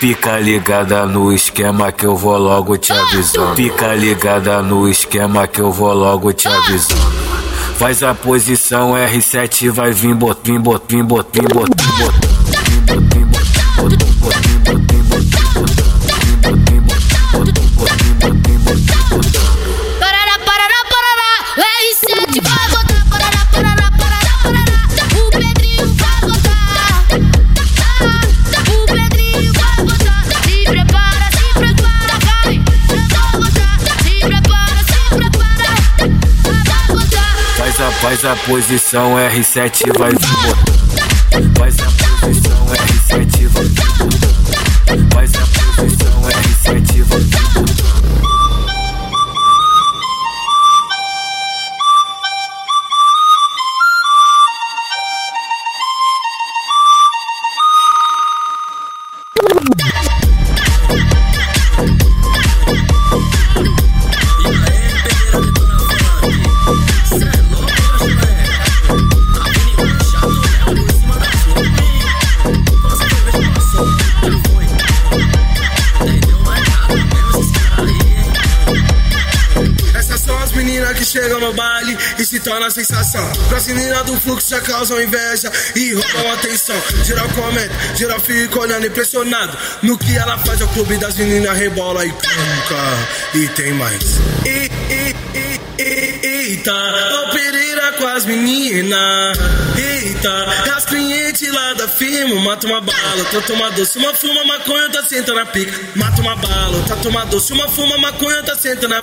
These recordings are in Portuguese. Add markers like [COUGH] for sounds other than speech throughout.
Fica ligada no esquema que eu vou logo te avisando. Fica ligada no esquema que eu vou logo te avisando. Faz a posição R7, vai vir bot, vir bot, vir bot, vir bot, vir bot, Faz a posição R7, vai botando. Faz a se torna sensação. Pra menina do fluxo já causam inveja e roubam atenção. Geral comenta, geral fica olhando impressionado. No que ela faz, o clube das meninas rebola e cunca. E tem mais. E, e, e, e, eita, o Pereira com as meninas. Eita, as clientes lá da firma. Mata uma bala, tá toma doce, uma fuma, maconha, tá senta na pica. Mata uma bala, tá toma doce, uma fuma, maconha, tá senta na.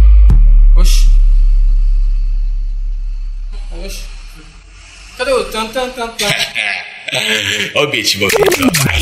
Cadê o tan tan tan tan? [LAUGHS] Ó o beat, meu. Vai.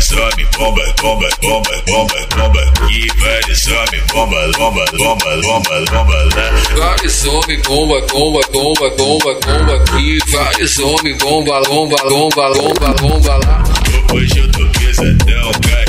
Some bomba, bomba, bomba, bomba, bomba. E vai some bomba, bomba, bomba, bomba, bomba lá. Vai some bomba, bomba, bomba, bomba, bomba. E vai some bomba, bomba, bomba, bomba, bomba lá. Hoje eu tô pesadão, carregando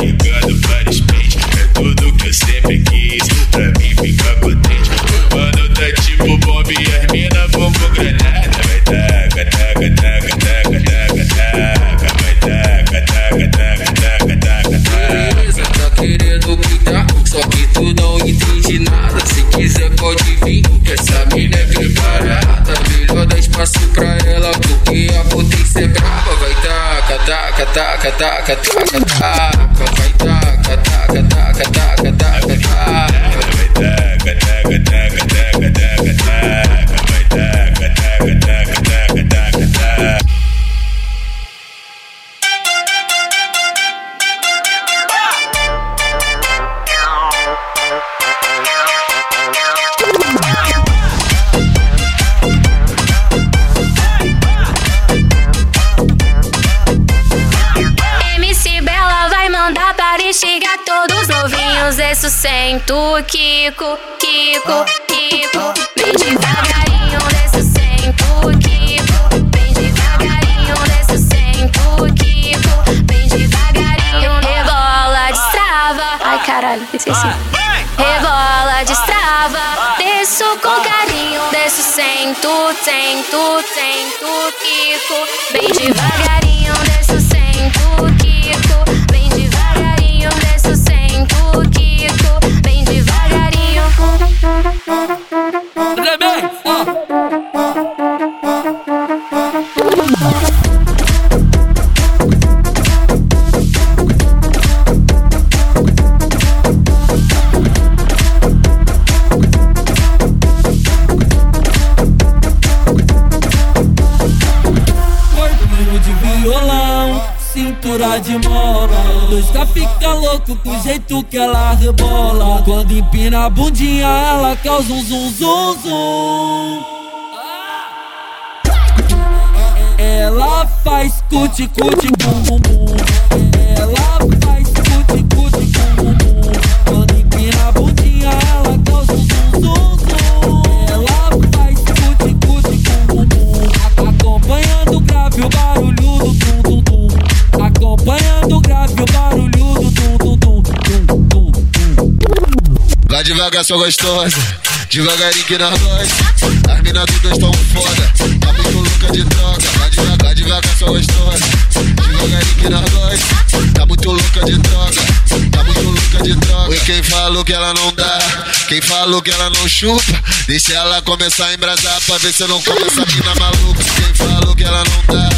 é brava. Vai taca, taca, taca, taca, taca, taca. Vai taca, taca, taca, taca, taca. Novinhos, esse sento, Kiko, Kiko, Kiko. Vem devagarinho, desce sento, Kiko. Vem devagarinho, desce sento, Kiko. Vem devagarinho, rebola, destrava. Ai caralho, esqueci. Rebola, destrava. Desço com carinho, desço sento, sento, sento, Kiko. Vem devagarinho, desço sento, Kiko. Cintura de mola Dois fica louco com o jeito que ela rebola. Quando empina a bundinha, ela causa um zum zum zum. Ela faz cuti cuti bum bum bum. Ela devagar, sua gostosa. Devagarinho que nós gosta. As minas todas tão foda. Tá muito louca de droga. Vai devagar, devagar, sua gostosa. Devagarinho que nós gosta. Tá muito louca de droga. Tá muito louca de droga. E quem falou que ela não dá? Quem falou que ela não chupa? Deixa ela começar a embrasar pra ver se eu não começa a mina maluca. Quem falou que ela não dá?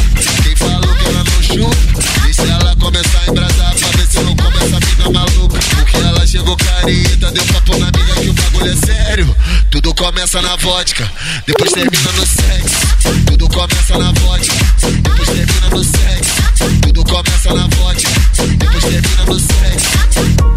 Deu papo na amiga que o bagulho é sério. Tudo começa na vodka, depois termina no sexo. Tudo começa na vodka, depois termina no sexo. Tudo começa na vodka, depois termina no sexo.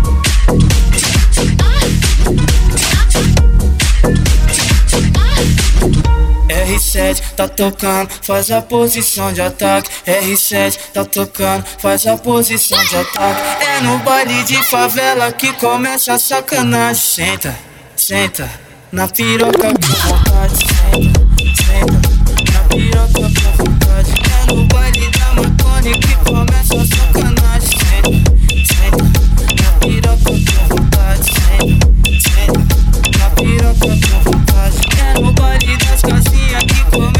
R7 tá tocando, faz a posição de ataque. R7 tá tocando, faz a posição de ataque. É no baile de favela que começa a sacanagem. Senta, senta, na piroca com vontade. Senta, senta, na piroca com vontade. É no baile da maconha que começa a sacanagem. piroca pra vontade. quero baile das casinhas que começa.